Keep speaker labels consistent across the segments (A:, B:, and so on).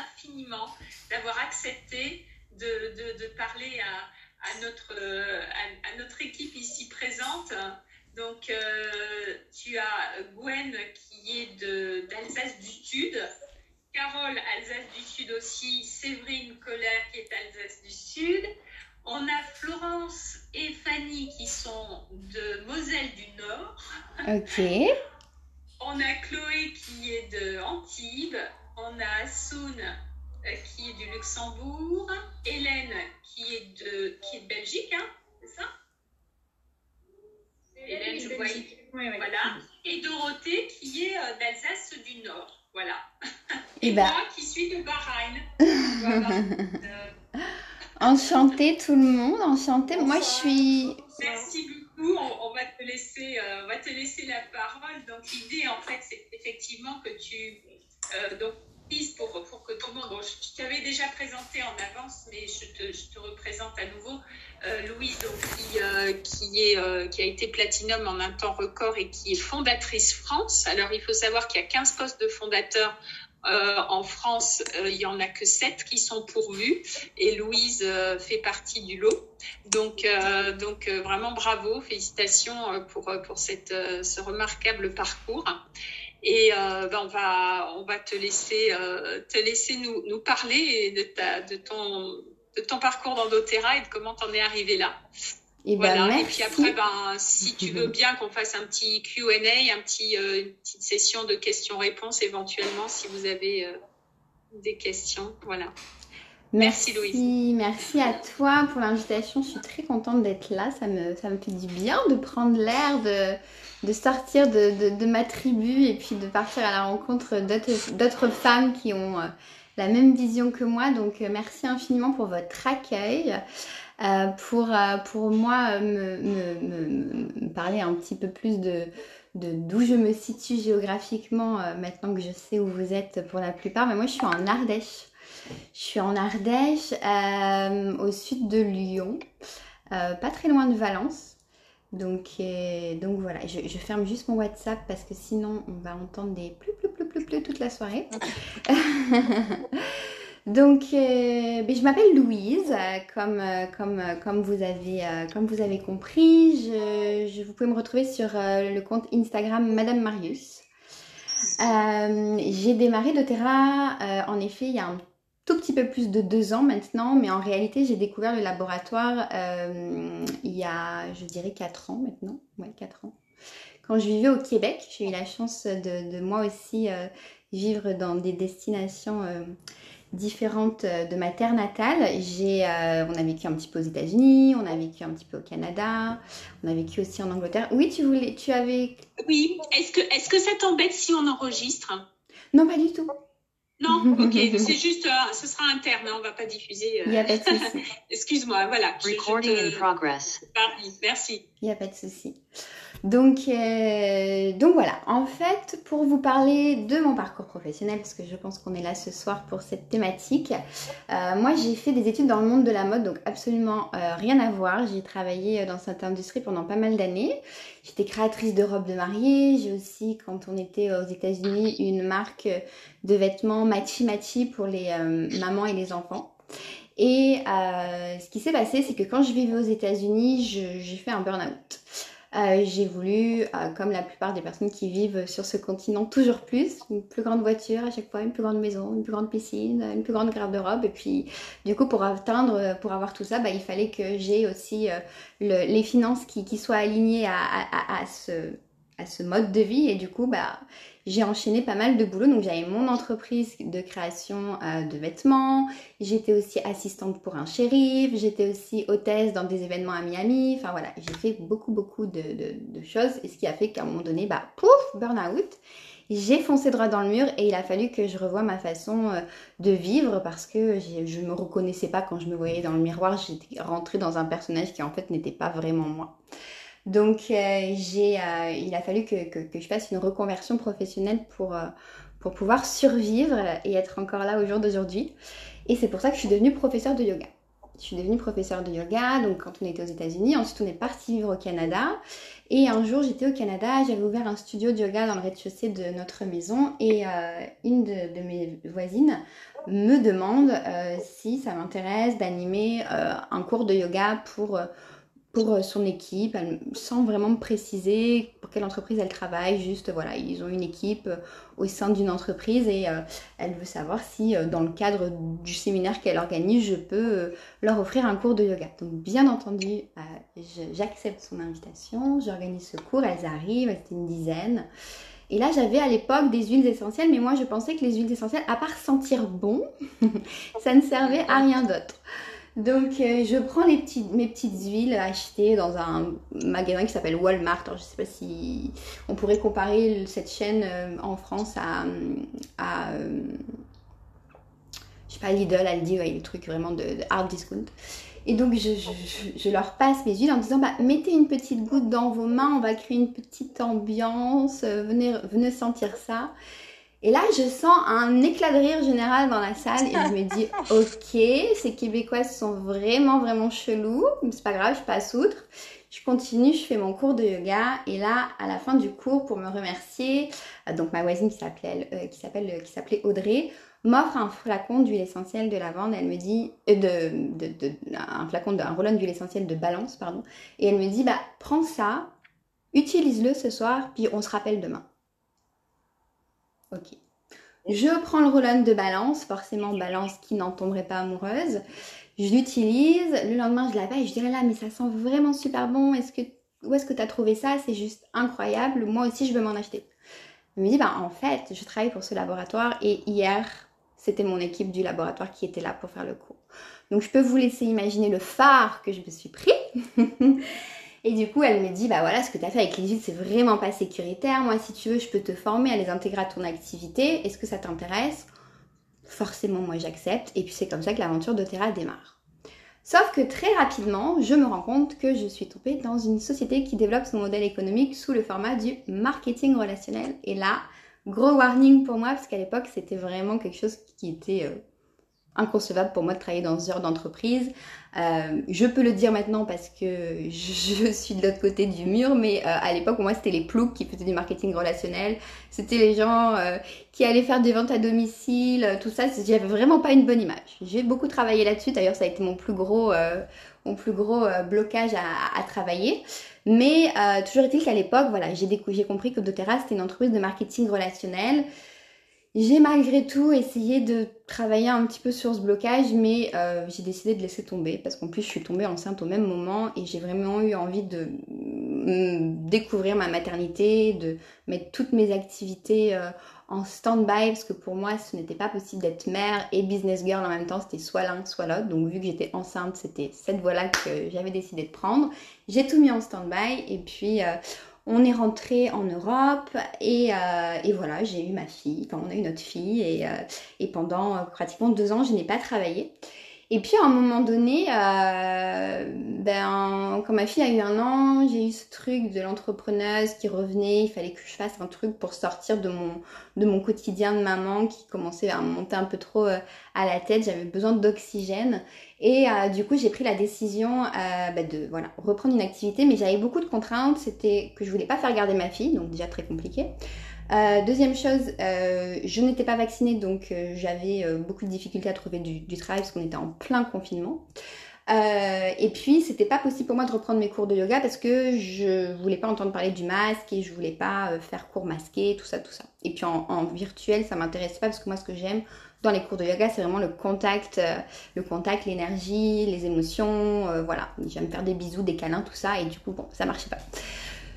A: infiniment d'avoir accepté de, parler à, notre, à, notre équipe ici présente. Donc, euh, tu as Gwen qui est d'Alsace du Sud, Carole Alsace du Sud aussi, Séverine Colère qui est Alsace du Sud. On a Florence et Fanny qui sont de Moselle du Nord.
B: Ok.
A: On a Chloé qui est de Antibes. On a Soun euh, qui est du Luxembourg. Hélène qui est de, qui est de Belgique, hein, c'est ça? Hélène, je vois. Voilà. Et Dorothée qui est euh, d'Alsace du Nord. Voilà. Et, bah... moi qui suis de Bahreïn. voilà.
B: Enchantée tout le monde, enchantée. Moi, je suis.
A: Merci beaucoup. On, va te laisser, euh, on va te laisser la parole. Donc l'idée, en fait, c'est effectivement que tu euh, donc pour, que tout le monde. Bon, je, t'avais déjà présenté en avance, mais je te, représente à nouveau. Euh, Louise, euh, qui, est, qui a été platinum en un temps record et qui est fondatrice France. Alors, il faut savoir qu'il y a 15 postes de fondateurs euh, en France, euh, il y en a que sept qui sont pourvus et Louise euh, fait partie du lot. Donc, donc vraiment bravo, félicitations pour, pour cette, ce remarquable parcours. Et ben on, va, on va te laisser, te laisser nous, nous parler de, ta, de, ton, de ton parcours dans doTERRA et de comment tu en es arrivé là.
B: Et, eh ben,
A: voilà. et puis après, ben, si tu veux bien qu'on fasse un petit QA, un petit, euh, une petite session de questions-réponses éventuellement, si vous avez euh, des questions. Voilà.
B: Merci, Louise. Merci à toi pour l'invitation. Je suis très contente d'être là. Ça me, ça me fait du bien de prendre l'air, de, de sortir de, ma tribu et puis de partir à la rencontre d'autres femmes qui ont euh, la même vision que moi. Donc, merci infiniment pour votre accueil. Euh, pour, euh, pour moi me, parler un petit peu plus de d'où je me situe géographiquement euh, maintenant que je sais où vous êtes pour la plupart. Mais moi, je suis en Ardèche. Je suis en Ardèche, au sud de Lyon, pas très loin de Valence. Donc, donc voilà, je, je, ferme juste mon WhatsApp parce que sinon on va entendre des plus plus plus plus plus toute la soirée. Donc, euh, ben, je m'appelle Louise, euh, comme, euh, comme, comme, vous avez, comme vous avez compris. Je, vous pouvez me retrouver sur le compte Instagram Madame Marius. J'ai démarré doTERRA, en effet, il y a un tout petit peu plus de deux ans maintenant, mais en réalité, j'ai découvert le laboratoire il y a, je dirais, quatre ans maintenant. Ouais, quatre ans. Quand je vivais au Québec, j'ai eu la chance de, de moi aussi vivre dans des destinations différentes euh, de ma terre natale. J'ai, euh, on a vécu un petit peu aux États-Unis, on a vécu un petit peu au Canada, on a vécu aussi en Angleterre. Oui, tu voulais, tu avais.
A: Oui. Est-ce que, est-ce que ça t'embête si on enregistre?
B: Non, pas du tout.
A: Non, ok, c'est juste, euh, ce sera interne, hein, on va pas diffuser.
B: Il n'y a pas de souci.
A: Excuse-moi, voilà. Recording in progress. Merci.
B: Il n'y a pas de souci. Donc, euh, donc voilà, en fait, pour vous parler de mon parcours professionnel, parce que je pense qu'on est là ce soir pour cette thématique, euh, moi j'ai fait des études dans le monde de la mode, donc absolument euh, rien à voir. J'ai travaillé dans cette industrie pendant pas mal d'années. J'étais créatrice de robes de mariée. J'ai aussi, quand on était aux États-Unis, une marque de vêtements Machi Machi pour les mamans et les enfants. Et ce qui s'est passé, c'est que quand je vivais aux États-Unis, j'ai fait un burn-out. Euh, j'ai voulu, euh, comme la plupart des personnes qui vivent sur ce continent, toujours plus, une plus grande voiture à chaque fois, une plus grande maison, une plus grande piscine, une plus grande garde-robe. Et puis, du coup, pour atteindre, pour avoir tout ça, bah, il fallait que j'ai aussi euh, les finances qui, soient alignées à, ce, à ce mode de vie. Et du coup, bah, j'ai enchaîné pas mal de boulot. Donc j'avais mon entreprise de création euh, de vêtements. J'étais aussi assistante pour un shérif. J'étais aussi hôtesse dans des événements à Miami. Enfin voilà, j'ai fait beaucoup beaucoup de, choses. Et ce qui a fait qu'à un moment donné, bah pouf, burn-out. J'ai foncé droit dans le mur et il a fallu que je revoie ma façon euh, de vivre parce que je ne me reconnaissais pas quand je me voyais dans le miroir. J'étais rentrée dans un personnage qui en fait n'était pas vraiment moi. Donc, euh, euh, il a fallu que, je fasse une reconversion professionnelle pour, euh, pour pouvoir survivre et être encore là au jour d'aujourd'hui. Et c'est pour ça que je suis devenue professeure de yoga. Je suis devenue professeure de yoga, donc quand on était aux États-Unis, ensuite on est parti vivre au Canada. Et un jour j'étais au Canada, j'avais ouvert un studio de yoga dans le rez-de-chaussée de notre maison et une de, mes voisines me demande si ça m'intéresse d'animer un cours de yoga pour pour euh, son équipe, sans vraiment me préciser pour quelle entreprise elle travaille, juste voilà, ils ont une équipe euh, au sein d'une entreprise et euh, elle veut savoir si dans le cadre du séminaire qu'elle organise, je peux leur offrir un cours de yoga. Donc bien entendu, j'accepte son invitation, j'organise ce cours, elles arrivent, elles une dizaine. Et là, j'avais à l'époque des huiles essentielles, mais moi, je pensais que les huiles essentielles, à part sentir bon, ça ne servait à rien d'autre. Donc, euh, je prends mes petites huiles achetées dans un magasin qui s'appelle Walmart. Je ne sais pas si on pourrait comparer cette chaîne euh, en France à, à euh, sais pas, Lidl, Aldi, ouais, les trucs vraiment de, hard discount. Et donc, je, je, leur passe mes huiles en disant, bah, mettez une petite goutte dans vos mains, on va créer une petite ambiance, venez, venez sentir ça. Et là, je sens un éclat de rire général dans la salle et je me dis, ok, ces Québécoises sont vraiment, vraiment chelous. C'est pas grave, je passe outre. Je continue, je fais mon cours de yoga et là, à la fin du cours, pour me remercier, euh, donc ma voisine qui s'appelait, euh, qui s'appelle, euh, qui s'appelait Audrey, m'offre un flacon d'huile essentielle de lavande. Elle me dit, de, de, de, un flacon, un rollon d'huile essentielle de balance, pardon. Et elle me dit, bah, prends ça, utilise-le ce soir, puis on se rappelle demain. Ok. Je prends le roll de balance, forcément balance qui n'en tomberait pas amoureuse. Je l'utilise, le lendemain je la et je dirais là mais ça sent vraiment super bon, est-ce que, où est-ce que tu as trouvé ça? C'est juste incroyable, moi aussi je veux m'en acheter. Elle me dit bah en fait je travaille pour ce laboratoire et hier c'était mon équipe du laboratoire qui était là pour faire le cours. Donc je peux vous laisser imaginer le phare que je me suis pris. Et du coup, elle me dit, bah voilà, ce que tu as fait avec les huiles, c'est vraiment pas sécuritaire. Moi, si tu veux, je peux te former à les intégrer à ton activité. Est-ce que ça t'intéresse? Forcément, moi, j'accepte. Et puis, c'est comme ça que l'aventure d'Otera démarre. Sauf que très rapidement, je me rends compte que je suis tombée dans une société qui développe son modèle économique sous le format du marketing relationnel. Et là, gros warning pour moi, parce qu'à l'époque, c'était vraiment quelque chose qui était euh, inconcevable pour moi de travailler dans ce genre d'entreprise. Euh, je peux le dire maintenant parce que je, suis de l'autre côté du mur, mais euh, à l'époque, pour moi, c'était les ploucs qui faisaient du marketing relationnel. C'était les gens euh, qui allaient faire des ventes à domicile, tout ça. J'avais vraiment pas une bonne image. J'ai beaucoup travaillé là-dessus. D'ailleurs, ça a été mon plus gros, mon plus gros blocage à, à, travailler. Mais toujours est-il qu'à l'époque, voilà, j'ai compris que doTERRA, c'était une entreprise de marketing relationnel. J'ai malgré tout essayé de travailler un petit peu sur ce blocage, mais euh, j'ai décidé de laisser tomber parce qu'en plus je suis tombée enceinte au même moment et j'ai vraiment eu envie de mm, découvrir ma maternité, de mettre toutes mes activités euh, en stand-by parce que pour moi ce n'était pas possible d'être mère et business girl en même temps, c'était soit l'un soit l'autre. Donc vu que j'étais enceinte, c'était cette voie-là que j'avais décidé de prendre. J'ai tout mis en stand-by et puis euh, on est rentré en Europe et, euh, voilà, j'ai eu ma fille, enfin on a eu notre fille et, euh, pendant euh, pratiquement deux ans, je n'ai pas travaillé. Et puis à un moment donné, ben, quand ma fille a eu un an, j'ai eu ce truc de l'entrepreneuse qui revenait, il fallait que je fasse un truc pour sortir de mon, de mon quotidien de maman qui commençait à monter un peu trop à la tête, j'avais besoin d'oxygène. Et euh, du coup, j'ai pris la décision euh, bah, de voilà, reprendre une activité, mais j'avais beaucoup de contraintes. C'était que je voulais pas faire garder ma fille, donc déjà très compliqué. Euh, deuxième chose, je n'étais pas vaccinée, donc j'avais beaucoup de difficultés à trouver du, travail parce qu'on était en plein confinement. et puis, c'était pas possible pour moi de reprendre mes cours de yoga parce que je voulais pas entendre parler du masque et je voulais pas faire cours masqués, tout ça, tout ça. Et puis en, virtuel, ça m'intéresse pas parce que moi, ce que j'aime, dans les cours de yoga, c'est vraiment le contact, euh, le contact, l'énergie, les émotions, euh, voilà. J'aime faire des bisous, des câlins, tout ça, et du coup, bon, ça marchait pas.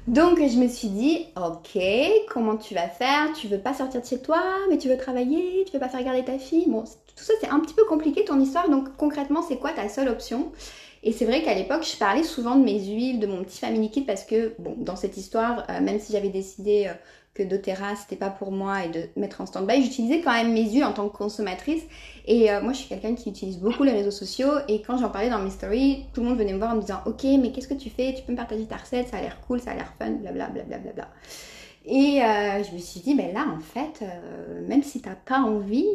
B: Donc je me suis dit, ok, comment tu vas faire? Tu veux pas sortir de chez toi, mais tu veux travailler, tu veux pas faire garder ta fille? Bon, tout ça c'est un petit peu compliqué ton histoire, donc concrètement c'est quoi ta seule option? Et c'est vrai qu'à l'époque, je parlais souvent de mes huiles, de mon petit family kit parce que, bon, dans cette histoire, euh, même si j'avais décidé que doTERRA c'était pas pour moi et de mettre en stand-by, j'utilisais quand même mes yeux en tant que consommatrice. Et euh, moi, je suis quelqu'un qui utilise beaucoup les réseaux sociaux. Et quand j'en parlais dans mes stories, tout le monde venait me voir en me disant Ok, mais qu'est-ce que tu fais? Tu peux me partager ta recette Ça a l'air cool, ça a l'air fun, blablabla. Bla, bla, bla, et euh, je me suis dit Ben là, en fait, euh, même si t'as pas envie,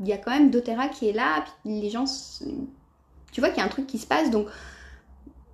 B: il y a quand même doTERRA qui est là. Les gens, tu vois qu'il y a un truc qui se passe, donc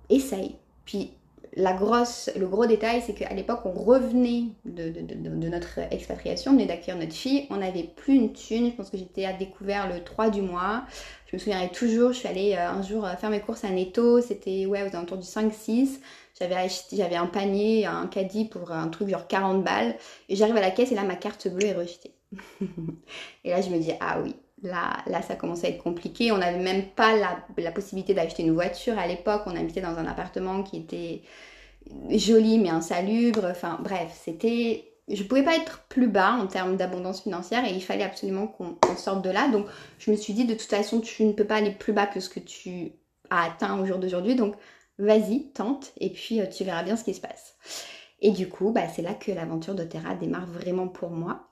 B: essaye. Puis la grosse, le gros détail, c'est qu'à l'époque, on revenait de, notre expatriation, on venait d'accueillir notre fille, on n'avait plus une thune. Je pense que j'étais à découvert le 3 du mois. Je me souviendrai toujours, je suis allée euh, un jour faire mes courses à Netto, c'était ouais, aux alentours du 5-6. J'avais j'avais un panier, un caddie pour un truc genre 40 balles. Et j'arrive à la caisse et là, ma carte bleue est rejetée. et là, je me dis, ah oui, là, ça commençait à être compliqué. On n'avait même pas la, possibilité d'acheter une voiture à l'époque. On habitait dans un appartement qui était joli mais insalubre. Enfin bref, c'était... Je ne pouvais pas être plus bas en termes d'abondance financière et il fallait absolument qu'on sorte de là. Donc je me suis dit de toute façon tu ne peux pas aller plus bas que ce que tu as atteint au jour d'aujourd'hui. Donc vas-y, tente et puis euh, tu verras bien ce qui se passe. Et du coup, bah, c'est là que l'aventure d'Otera démarre vraiment pour moi.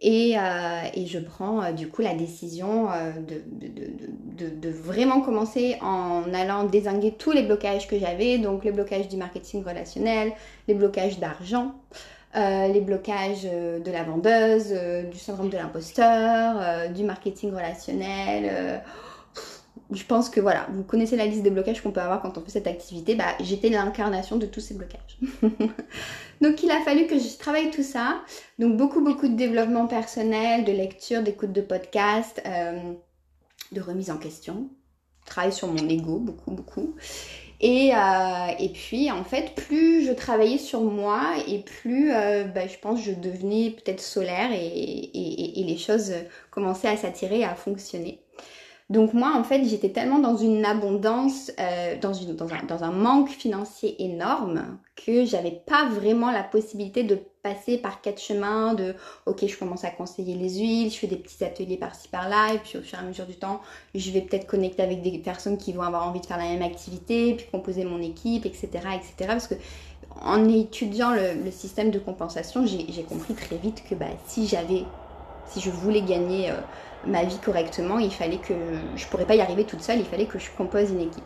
B: Et, euh, et, je prends euh, du coup la décision euh, de, de, de, de, vraiment commencer en allant désinguer tous les blocages que j'avais, donc les blocages du marketing relationnel, les blocages d'argent, les blocages de la vendeuse, du syndrome de l'imposteur, du marketing relationnel je pense que voilà, vous connaissez la liste des blocages qu'on peut avoir quand on fait cette activité. Bah, j'étais l'incarnation de tous ces blocages. Donc, il a fallu que je travaille tout ça. Donc, beaucoup, beaucoup de développement personnel, de lecture, d'écoute de podcasts, euh, de remise en question. Travail sur mon ego, beaucoup, beaucoup. Et, euh, et, puis, en fait, plus je travaillais sur moi et plus, euh, bah, je pense, je devenais peut-être solaire et, et, et, les choses commençaient à s'attirer, à fonctionner. Donc moi, en fait, j'étais tellement dans une abondance, euh, dans, un, manque financier énorme que j'avais pas vraiment la possibilité de passer par quatre chemins de ok je commence à conseiller les huiles, je fais des petits ateliers par-ci par-là et puis au fur et à mesure du temps je vais peut-être connecter avec des personnes qui vont avoir envie de faire la même activité, puis composer mon équipe, etc. etc. parce que en étudiant le, le système de compensation, j'ai compris très vite que bah, si j'avais, si je voulais gagner... Euh, ma vie correctement, il fallait que je pourrais pas y arriver toute seule, il fallait que je compose une équipe.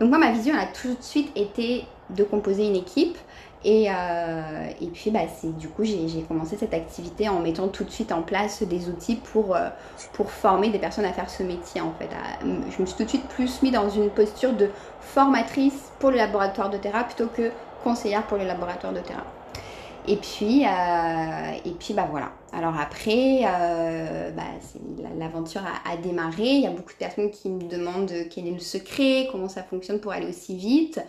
B: Donc moi ma vision a tout de suite été de composer une équipe et, euh, puis bah, du coup j'ai commencé cette activité en mettant tout de suite en place des outils pour, euh, pour former des personnes à faire ce métier en fait. je me suis tout de suite plus mis dans une posture de formatrice pour le laboratoire de terrain plutôt que conseillère pour le laboratoire de terrain. Et puis, euh, et puis bah voilà. Alors après, euh, bah, l'aventure a, démarré. Il y a beaucoup de personnes qui me demandent quel est le secret, comment ça fonctionne pour aller aussi vite.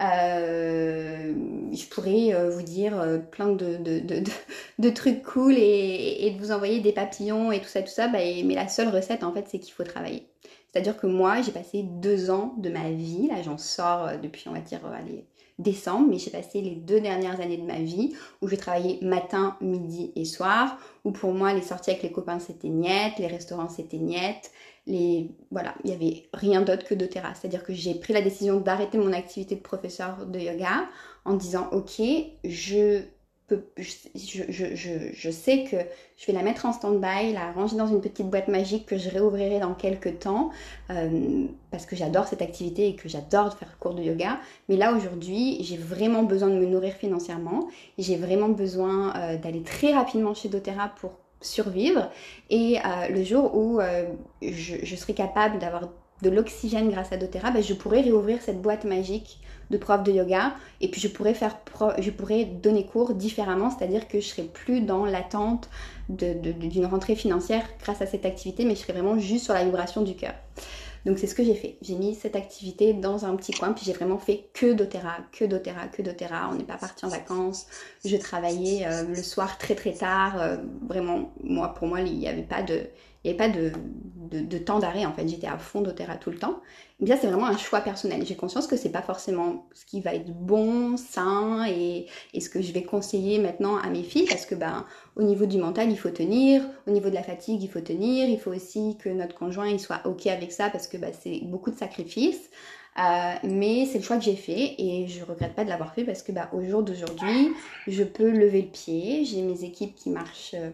B: Euh, je pourrais vous dire plein de, trucs cool et, et, de vous envoyer des papillons et tout ça, tout ça. Bah, mais la seule recette, en fait, c'est qu'il faut travailler. C'est-à-dire que moi, j'ai passé deux ans de ma vie, là j'en sors depuis, on va dire, allez, décembre, mais j'ai passé les deux dernières années de ma vie où je travaillais matin, midi et soir, où pour moi les sorties avec les copains c'était niette, les restaurants c'était niette, voilà, il y avait rien d'autre que doTERRA. C'est-à-dire que j'ai pris la décision d'arrêter mon activité de professeur de yoga en disant ok, je je, sais que je vais la mettre en stand-by, la ranger dans une petite boîte magique que je réouvrirai dans quelques temps euh, parce que j'adore cette activité et que j'adore faire cours de yoga. Mais là aujourd'hui, j'ai vraiment besoin de me nourrir financièrement. J'ai vraiment besoin euh, d'aller très rapidement chez doTERRA pour survivre. Et euh, le jour où je, serai capable d'avoir de l'oxygène grâce à doTERRA, ben, je pourrai réouvrir cette boîte magique de prof de yoga et puis je pourrais faire je pourrais donner cours différemment c'est-à-dire que je serais plus dans l'attente d'une rentrée financière grâce à cette activité mais je serais vraiment juste sur la vibration du cœur. Donc c'est ce que j'ai fait. J'ai mis cette activité dans un petit coin puis j'ai vraiment fait que doTERRA que doTERRA que doTERRA on n'est pas parti en vacances. Je travaillais euh, le soir très très tard. Euh, vraiment moi pour moi il n'y avait pas de il n'y avait pas de, de, temps d'arrêt en fait, j'étais à fond d'Otera tout le temps. Mais ça c'est vraiment un choix personnel. J'ai conscience que c'est pas forcément ce qui va être bon, sain et, et, ce que je vais conseiller maintenant à mes filles parce que ben au niveau du mental il faut tenir, au niveau de la fatigue il faut tenir, il faut aussi que notre conjoint il soit ok avec ça parce que ben, c'est beaucoup de sacrifices. Euh, mais c'est le choix que j'ai fait et je regrette pas de l'avoir fait parce que bah, au jour d'aujourd'hui, je peux lever le pied, j'ai mes équipes qui marchent euh,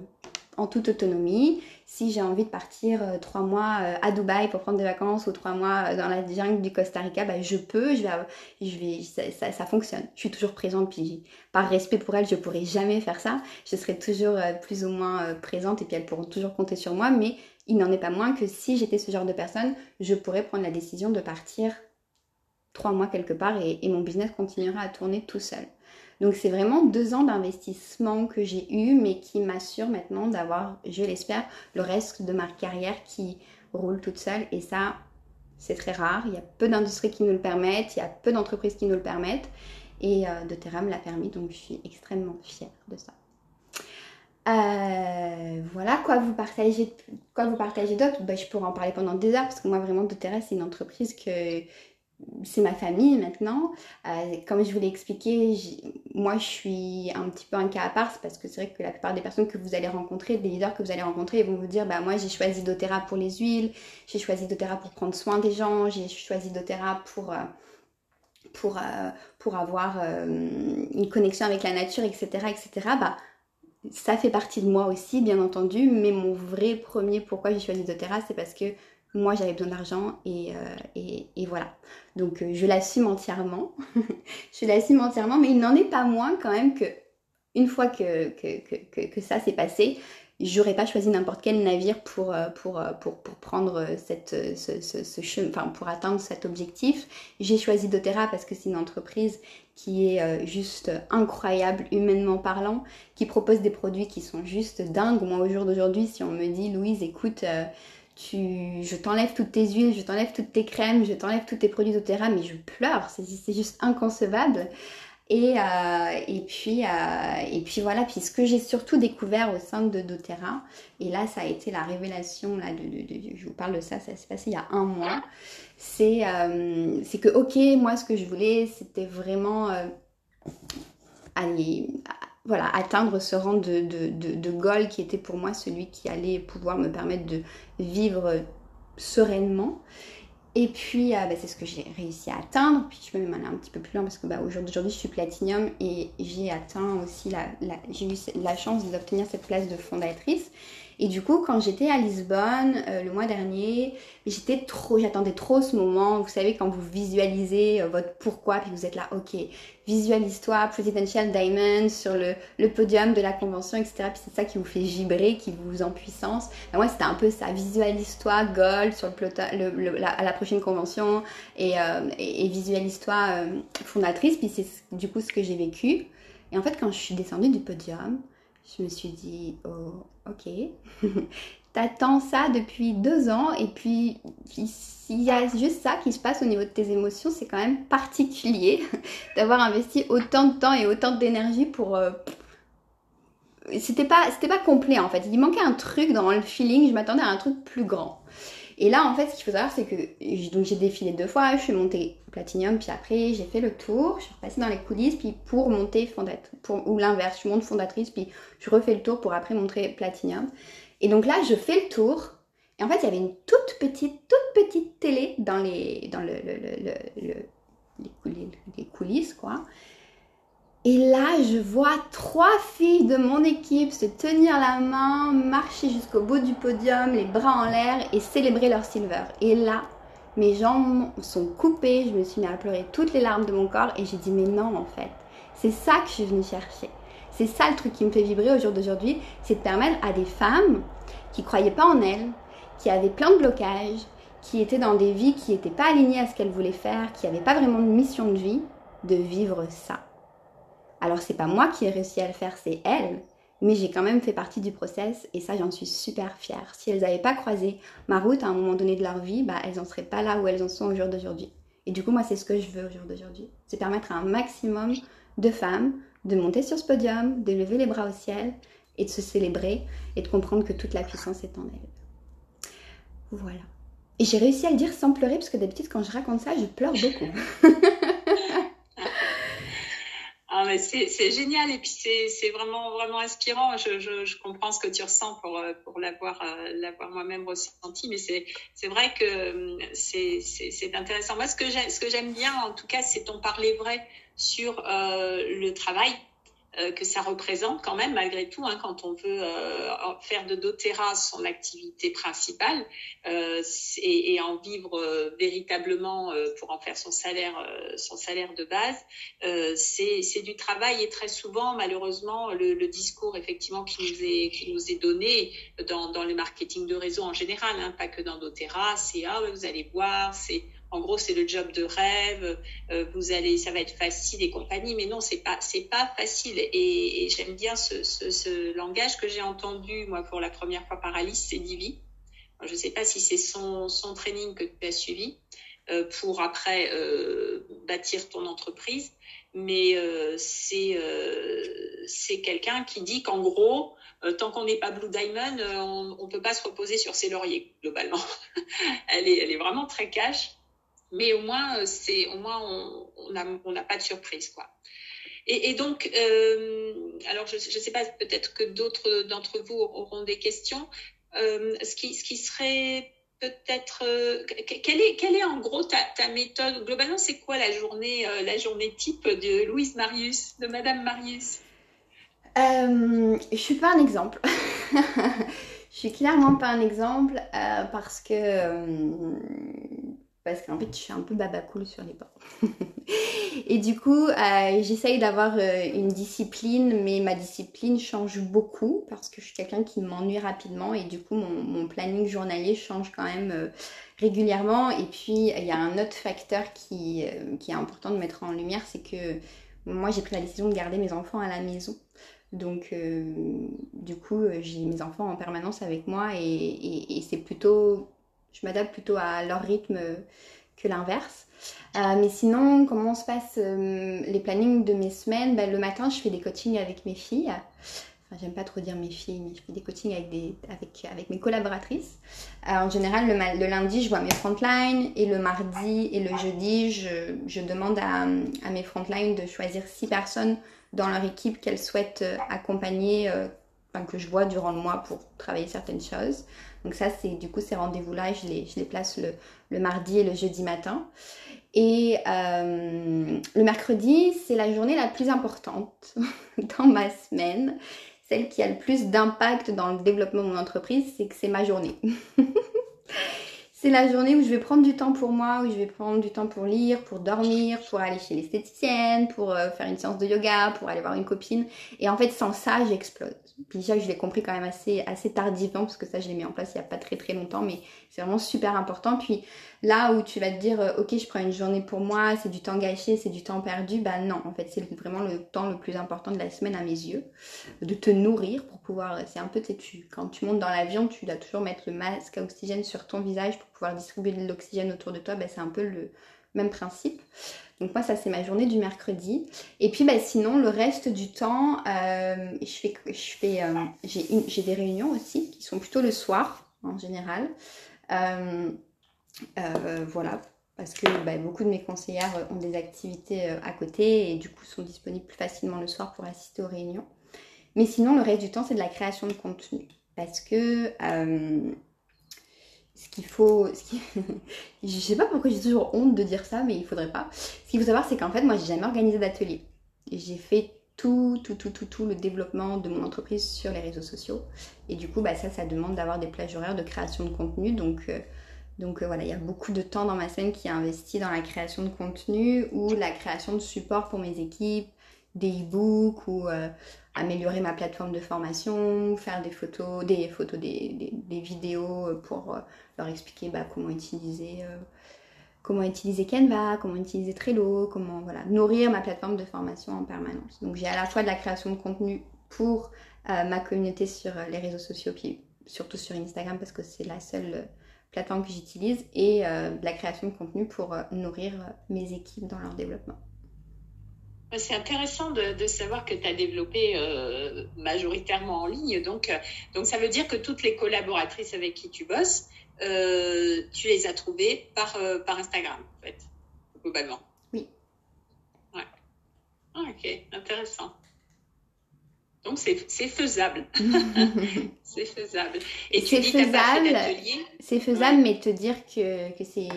B: en toute autonomie. Si j'ai envie de partir euh, trois mois euh, à Dubaï pour prendre des vacances ou trois mois euh, dans la jungle du Costa Rica, bah, je peux, je vais, je vais, ça, fonctionne. Je suis toujours présente, puis par respect pour elles, je pourrais jamais faire ça. Je serai toujours plus ou moins présente et puis elles pourront toujours compter sur moi, mais il n'en est pas moins que si j'étais ce genre de personne, je pourrais prendre la décision de partir trois mois quelque part et, mon business continuera à tourner tout seul. Donc c'est vraiment deux ans d'investissement que j'ai eu, mais qui m'assure maintenant d'avoir, je l'espère, le reste de ma carrière qui roule toute seule. Et ça, c'est très rare. Il y a peu d'industries qui nous le permettent, il y a peu d'entreprises qui nous le permettent. Et euh, doTERRA me l'a permis, donc je suis extrêmement fière de ça. Euh, voilà, quoi vous partagez, quoi vous d'autre? Bah, Je pourrais en parler pendant des heures parce que moi vraiment doTERRA c'est une entreprise que c'est ma famille maintenant. Euh, comme je vous l'ai expliqué, moi je suis un petit peu un cas à part parce que c'est vrai que la plupart des personnes que vous allez rencontrer, des leaders que vous allez rencontrer, ils vont vous dire bah moi j'ai choisi doTERRA pour les huiles, j'ai choisi doTERRA pour prendre soin des gens, j'ai choisi doTERRA pour pour, euh, pour avoir euh, une connexion avec la nature, etc., etc., bah, ça fait partie de moi aussi, bien entendu, mais mon vrai premier pourquoi j'ai choisi doTERRA, c'est parce que moi j'avais besoin d'argent et, euh, et, voilà. Donc je l'assume entièrement, je l'assume entièrement, mais il n'en est pas moins quand même que une fois que, que, que, que ça s'est passé, j'aurais pas choisi n'importe quel navire pour, euh, pour, euh, pour, pour prendre euh, cette, ce, ce, chemin, enfin pour atteindre cet objectif. J'ai choisi doTERRA parce que c'est une entreprise qui est juste incroyable humainement parlant, qui propose des produits qui sont juste dingues. Moi au jour d'aujourd'hui, si on me dit Louise, écoute, tu, je t'enlève toutes tes huiles, je t'enlève toutes tes crèmes, je t'enlève tous tes produits doTERRA, mais je pleure, c'est juste inconcevable. Et, euh, puis, euh, et puis voilà, puis ce que j'ai surtout découvert au sein de doTERRA, et là ça a été la révélation, là, de, je vous parle de ça, ça s'est passé il y a un mois, c'est euh, que ok, moi ce que je voulais c'était vraiment aller, voilà, atteindre ce rang de, de, de, goal qui était pour moi celui qui allait pouvoir me permettre de vivre sereinement. Et puis, euh, bah, c'est ce que j'ai réussi à atteindre. Puis, je peux même aller un petit peu plus loin parce que bah, aujourd'hui, je suis platinium et j'ai atteint aussi la, j'ai eu la chance d'obtenir cette place de fondatrice. Et du coup, quand j'étais à Lisbonne euh, le mois dernier, j'étais trop, j'attendais trop ce moment. Vous savez, quand vous visualisez euh, votre pourquoi, puis vous êtes là, ok, visualise-toi, Presidential Diamond sur le, le, podium de la convention, etc. Puis c'est ça qui vous fait vibrer, qui vous en puissance. moi, c'était un peu ça, visualise-toi, gold sur le, le la, à la prochaine convention et, euh, et, visualise-toi fondatrice. Puis c'est du coup ce que j'ai vécu. Et en fait, quand je suis descendue du podium, je me suis dit, oh, ok, t'attends ça depuis deux ans et puis s'il y a juste ça qui se passe au niveau de tes émotions, c'est quand même particulier d'avoir investi autant de temps et autant d'énergie pour... Euh, c'était pas, c'était pas complet en fait. Il manquait un truc dans le feeling, je m'attendais à un truc plus grand. Et là, en fait, ce qu'il faut savoir, c'est que j'ai défilé deux fois, je suis montée Platinium, puis après j'ai fait le tour, je suis repassée dans les coulisses, puis pour monter fondatrice, ou l'inverse, je monte fondatrice, puis je refais le tour pour après montrer Platinium. Et donc là, je fais le tour, et en fait, il y avait une toute petite, toute petite télé dans les, dans le, les coulisses, quoi. Et là, je vois trois filles de mon équipe se tenir la main, marcher jusqu'au bout du podium, les bras en l'air et célébrer leur silver. Et là, mes jambes sont coupées, je me suis mis à pleurer toutes les larmes de mon corps et j'ai dit mais non en fait, c'est ça que je suis venue chercher. C'est ça le truc qui me fait vibrer au jour d'aujourd'hui, c'est de permettre à des femmes qui croyaient pas en elles, qui avaient plein de blocages, qui étaient dans des vies qui n'étaient pas alignées à ce qu'elles voulaient faire, qui n'avaient pas vraiment de mission de vie, de vivre ça. Alors c'est pas moi qui ai réussi à le faire, c'est elle. Mais j'ai quand même fait partie du process et ça j'en suis super fière. Si elles n'avaient pas croisé ma route à un moment donné de leur vie, bah elles n'en seraient pas là où elles en sont au jour d'aujourd'hui. Et du coup moi c'est ce que je veux au jour d'aujourd'hui. C'est permettre à un maximum de femmes de monter sur ce podium, de lever les bras au ciel et de se célébrer et de comprendre que toute la puissance est en elles. Voilà. Et j'ai réussi à le dire sans pleurer parce que d'habitude quand je raconte ça je pleure beaucoup.
A: c'est génial et puis c'est vraiment vraiment inspirant. Je, comprends ce que tu ressens pour euh, pour l'avoir euh, l'avoir moi-même ressenti, mais c'est vrai que hum, c'est intéressant. Moi, ce que j'aime bien, en tout cas, c'est ton parler vrai sur euh, le travail euh, que ça représente quand même malgré tout hein, quand on veut euh, faire de doTERRA son activité principale euh, et, et, en vivre euh, véritablement euh, pour en faire son salaire son salaire de base c'est du travail et très souvent malheureusement le, le, discours effectivement qui nous est qui nous est donné dans, dans le marketing de réseau en général hein, pas que dans doTERRA c'est ah vous allez voir c'est en gros, c'est le job de rêve, euh, vous allez, ça va être facile et compagnie. Mais non, c'est pas, c'est pas facile. Et, j'aime bien ce, ce, langage que j'ai entendu, moi, pour la première fois par Alice, c'est Divi. Je ne sais pas si c'est son, son training que tu as suivi euh, pour après euh, bâtir ton entreprise, mais c'est, c'est quelqu'un qui dit qu'en gros, tant qu'on n'est pas Blue Diamond, on ne peut pas se reposer sur ses lauriers, globalement. elle, est, elle est vraiment très cash mais au moins, euh, c'est, au moins on n'a on pas de surprise. Quoi. Et, donc, euh, alors je ne sais pas, peut-être que d'autres d'entre vous auront des questions. Euh, ce, qui, ce qui serait peut-être quelle est quelle est en gros ta, ta méthode? Globalement c'est quoi la journée la journée type de Louise Marius de Madame Marius?
B: Euh, je suis pas un exemple je suis clairement pas un exemple parce que parce qu'en fait, je suis un peu baba cool sur les bords. et du coup, euh, j'essaye d'avoir euh, une discipline, mais ma discipline change beaucoup parce que je suis quelqu'un qui m'ennuie rapidement et du coup, mon, planning journalier change quand même euh, régulièrement. Et puis, il y a un autre facteur qui est important de mettre en lumière, c'est que moi, j'ai pris la décision de garder mes enfants à la maison. Donc, du coup, j'ai mes enfants en permanence avec moi et c'est plutôt je m'adapte plutôt à leur rythme que l'inverse. Euh, mais sinon, comment se passent euh, les plannings de mes semaines? Ben, Le matin, je fais des coachings avec mes filles. Enfin, j'aime pas trop dire mes filles, mais je fais des coachings avec, des, avec, avec mes collaboratrices. Euh, en général, le, le, lundi, je vois mes frontlines et le mardi et le jeudi, je, je demande à, à, mes frontlines de choisir six personnes dans leur équipe qu'elles souhaitent accompagner, enfin, que je vois durant le mois pour travailler certaines choses. Donc ça, c'est du coup ces rendez-vous-là, je les, je les place le, mardi et le jeudi matin. Et euh, le mercredi, c'est la journée la plus importante dans ma semaine. Celle qui a le plus d'impact dans le développement de mon entreprise, c'est que c'est ma journée. c'est la journée où je vais prendre du temps pour moi, où je vais prendre du temps pour lire, pour dormir, pour aller chez l'esthéticienne, pour euh, faire une séance de yoga, pour aller voir une copine. Et en fait, sans ça, j'explose. Puis déjà, je l'ai compris quand même assez, assez tardivement, parce que ça, je l'ai mis en place il n'y a pas très très longtemps, mais c'est vraiment super important. Puis là où tu vas te dire, euh, ok, je prends une journée pour moi, c'est du temps gâché, c'est du temps perdu, bah non, en fait, c'est vraiment le temps le plus important de la semaine à mes yeux. De te nourrir pour pouvoir, c'est un peu, tu, quand tu montes dans l'avion, tu dois toujours mettre le masque à oxygène sur ton visage pour pouvoir distribuer de l'oxygène autour de toi, bah, c'est un peu le même principe. Donc moi, ça c'est ma journée du mercredi. Et puis bah, sinon, le reste du temps, euh, je fais, euh, j'ai des réunions aussi qui sont plutôt le soir en général. Euh, voilà, parce que bah, beaucoup de mes conseillères ont des activités à côté et du coup sont disponibles plus facilement le soir pour assister aux réunions. Mais sinon, le reste du temps, c'est de la création de contenu. Parce que ce qu'il faut. Ce qui... je sais pas pourquoi j'ai toujours honte de dire ça, mais il faudrait pas. Ce qu'il faut savoir, c'est qu'en fait, moi, j'ai jamais organisé d'atelier. J'ai fait tout, tout, tout, tout, tout le développement de mon entreprise sur les réseaux sociaux. Et du coup, bah, ça, ça demande d'avoir des plages horaires de création de contenu. Donc, euh, donc euh, voilà, il y a beaucoup de temps dans ma semaine qui est investi dans la création de contenu ou la création de support pour mes équipes, des e-books ou euh, améliorer ma plateforme de formation, faire des photos, des photos, des, des, vidéos pour euh, leur expliquer bah, comment utiliser comment utiliser Canva, comment utiliser Trello, comment voilà, nourrir ma plateforme de formation en permanence. Donc j'ai à la fois de la création de contenu pour ma communauté sur les réseaux sociaux, puis surtout sur Instagram parce que c'est la seule plateforme que j'utilise, et de la création de contenu pour nourrir mes équipes dans leur développement.
A: C'est intéressant de, savoir que tu as développé euh, majoritairement en ligne. Donc, euh, donc, ça veut dire que toutes les collaboratrices avec qui tu bosses, euh, tu les as trouvées par, par Instagram, en fait, globalement.
B: Oui.
A: Ouais. Ah, ok, intéressant. Donc, c'est faisable. c'est faisable.
B: Et tu dis faisable. C'est faisable, mais te dire que, que c'est.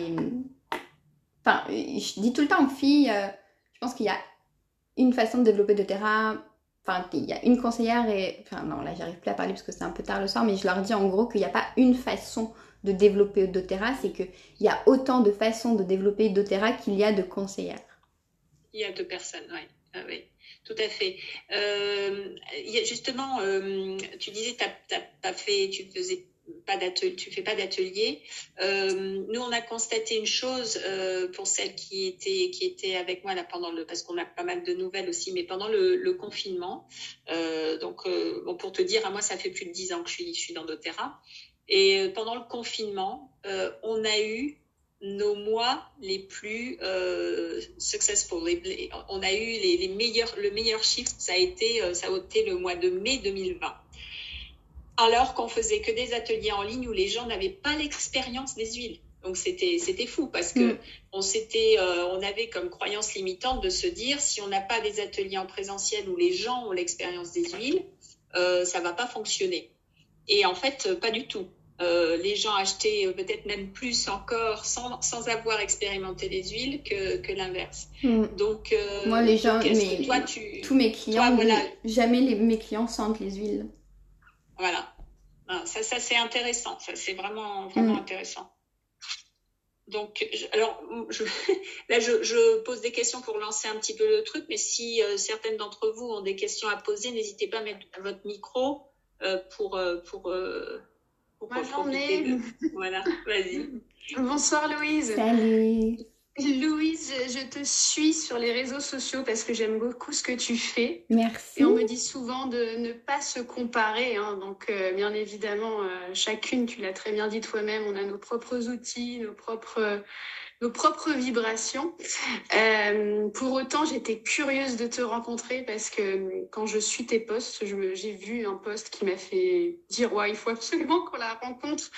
B: Enfin, je dis tout le temps aux filles, je pense qu'il y a une façon de développer de Terra. Enfin, il y a une conseillère et. Enfin, non, là, j'arrive plus à parler parce que c'est un peu tard le soir, mais je leur dis en gros qu'il n'y a pas une façon de développer doTERRA, c'est qu'il y a autant de façons de développer doTERRA qu'il y a de conseillères.
A: Il y a deux personnes, oui. Ah, oui. Tout à fait. Euh, justement, euh, tu disais, tu as, fait, tu faisais pas d'atelier, tu fais pas d'atelier. Euh, nous, on a constaté une chose pour celles qui étaient qui étaient avec moi là pendant le parce qu'on a pas mal de nouvelles aussi, mais pendant le, confinement. Donc, bon, pour te dire, à moi, ça fait plus de dix ans que je suis je suis dans doTERRA. Et pendant le confinement, on a eu nos mois les plus euh, successful. Les, les, on a eu les, les, meilleurs, le meilleur chiffre, ça a été, ça a été le mois de mai 2020 alors qu'on faisait que des ateliers en ligne où les gens n'avaient pas l'expérience des huiles. Donc c'était c'était fou parce que mm. on s'était euh, on avait comme croyance limitante de se dire si on n'a pas des ateliers en présentiel où les gens ont l'expérience des huiles, euh, ça va pas fonctionner. Et en fait pas du tout. Euh, les gens achetaient peut-être même plus encore sans, sans avoir expérimenté les huiles que, que l'inverse.
B: Mm.
A: Donc euh,
B: moi les gens, mais, toi, tu, tous mes clients, toi, voilà. jamais les, mes clients sentent les huiles.
A: Voilà. Ça, ça c'est intéressant. Ça, c'est vraiment, vraiment mmh. intéressant. Donc, je, alors, je, là, je, je, pose des questions pour lancer un petit peu le truc, mais si euh, certaines d'entre vous ont des questions à poser, n'hésitez pas à mettre votre micro euh, pour, euh, pour,
C: De...
A: Voilà, vas-y.
C: Bonsoir, Louise.
B: Salut.
C: Louise, je te suis sur les réseaux sociaux parce que j'aime beaucoup ce que tu fais.
B: Merci.
C: Et on me dit souvent de ne pas se comparer. Hein. Donc, euh, bien évidemment, euh, chacune, tu l'as très bien dit toi-même, on a nos propres outils, nos propres, nos propres vibrations. Euh, pour autant, j'étais curieuse de te rencontrer parce que quand je suis tes posts, j'ai vu un post qui m'a fait dire ouais, il faut absolument qu'on la rencontre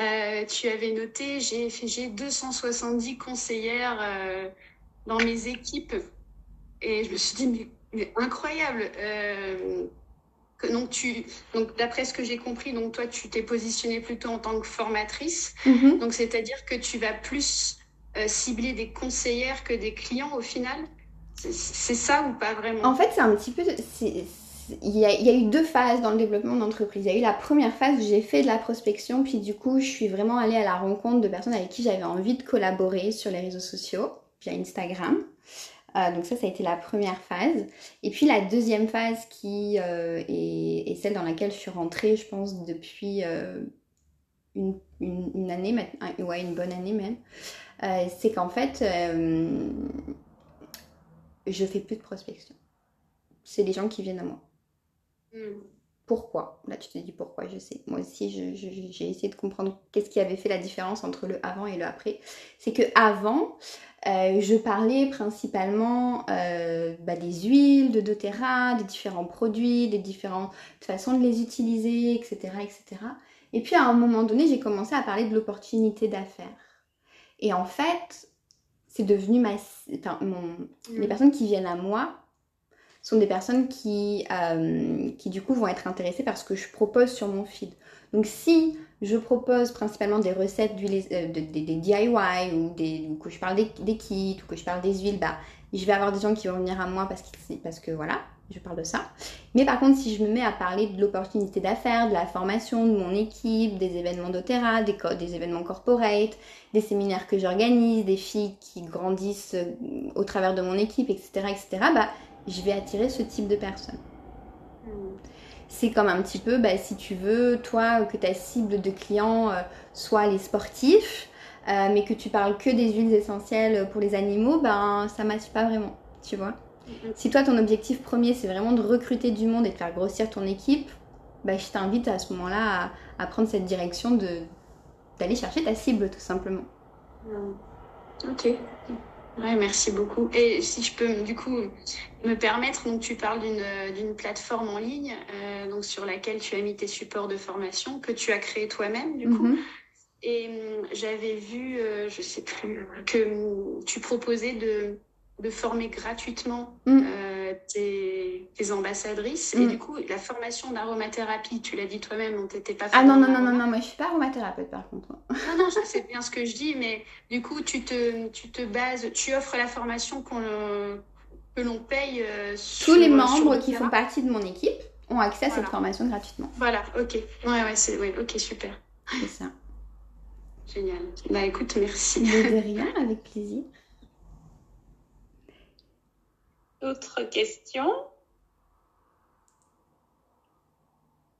C: euh, tu avais noté, j'ai fait j'ai 270 conseillères euh, dans mes équipes. Et je me suis dit, mais, mais incroyable. Que, donc, tu, donc, d'après ce que j'ai compris, donc, toi, tu t'es positionnée plutôt en tant que formatrice.
B: Mm -hmm.
C: Donc, c'est-à-dire que tu vas plus cibler des conseillères que des clients au final. C'est ça ou pas vraiment?
B: En fait, c'est un petit peu il y, a, eu deux phases dans le développement d'entreprise. Il y a eu la première phase où j'ai fait de la prospection, puis du coup, je suis vraiment allée à la rencontre de personnes avec qui j'avais envie de collaborer sur les réseaux sociaux, via Instagram. Euh, donc ça, ça a été la première phase. Et puis la deuxième phase qui euh, est, celle dans laquelle je suis rentrée, je pense, depuis euh, une, année maintenant, ouais, une bonne année même, euh, c'est qu'en fait, euh, je fais plus de prospection. C'est les gens qui viennent à moi.
C: Mm.
B: Pourquoi? Là, tu te dis pourquoi, je sais. Moi aussi, j'ai essayé de comprendre qu'est-ce qui avait fait la différence entre le avant et le après. C'est que avant, euh, je parlais principalement euh, bah, des huiles, de doTERRA, des différents produits, des différentes façons de les utiliser, etc., etc. Et puis, à un moment donné, j'ai commencé à parler de l'opportunité d'affaires. Et en fait, c'est devenu ma... Enfin, mon... mmh. les personnes qui viennent à moi sont des personnes qui, euh, qui du coup vont être intéressées par ce que je propose sur mon feed. Donc si je propose principalement des recettes d'huile, euh, de, de, des DIY ou, des, ou que je parle des, des, kits ou que je parle des huiles, bah, je vais avoir des gens qui vont venir à moi parce que, parce que voilà, je parle de ça. Mais par contre, si je me mets à parler de l'opportunité d'affaires, de la formation de mon équipe, des événements d'Otera, des, des événements corporate, des séminaires que j'organise, des filles qui grandissent euh, au travers de mon équipe, etc., etc., bah, je vais attirer ce type de personnes.
C: Mm.
B: C'est comme un petit peu, bah, si tu veux, toi, que ta cible de clients euh, soit les sportifs, euh, mais que tu parles que des huiles essentielles pour les animaux, ben ça m'attire pas vraiment, tu vois. Si toi, ton objectif premier, c'est vraiment de recruter du monde et de faire grossir ton équipe, bah, je t'invite à ce moment-là à, à, prendre cette direction d'aller chercher ta cible, tout simplement.
C: Mm. Ok. Ouais, merci beaucoup. Et si je peux du coup me permettre, donc tu parles d'une plateforme en ligne euh, donc sur laquelle tu as mis tes supports de formation que tu as créé toi-même du coup.
B: Mhm.
C: Et euh, j'avais vu, euh, je sais plus, que tu proposais de, de former gratuitement
B: Mm.
C: euh, tes, tes ambassadrices. Et
B: Mm.
C: du coup, la formation d'aromathérapie, tu l'as dit toi-même, on t'était pas
B: Ah non, non, non, non, non, moi je suis pas aromathérapeute par contre.
C: Non, non, je sais bien ce que je dis, mais du coup, tu te, tu te bases, tu offres la formation qu'on, que l'on paye euh, sur,
B: Tous les
C: sur
B: membres
C: le
B: qui font partie de mon équipe ont accès à
C: Voilà.
B: cette formation gratuitement.
C: Voilà, ok. Ouais, ouais, c'est, ouais, ok, super.
B: C'est ça.
C: Génial. Bah écoute, merci.
B: De rien, avec plaisir.
A: D'autres questions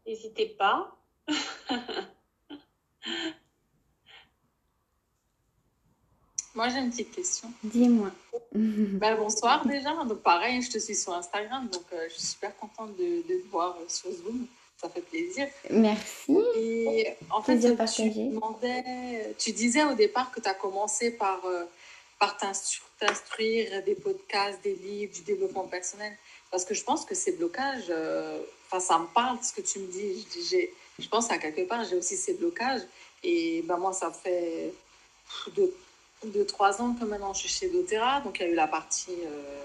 A: N'hésitez pas.
D: Moi, j'ai une petite question.
B: Dis-moi.
D: Ben, bonsoir déjà. Donc, pareil, je te suis sur Instagram. Donc, euh, je suis super contente de, de te voir sur Zoom. Ça fait plaisir.
B: Merci.
D: Et en fait, tu, demandais, tu disais au départ que tu as commencé par, euh, par t'instruire des podcasts, des livres, du développement personnel. Parce que je pense que ces blocages, euh, ça me parle ce que tu me dis. Je, pense à quelque part, j'ai aussi ces blocages. Et ben, moi, ça fait deux de trois ans que maintenant je suis chez doTERRA. Donc, il y a eu la partie euh,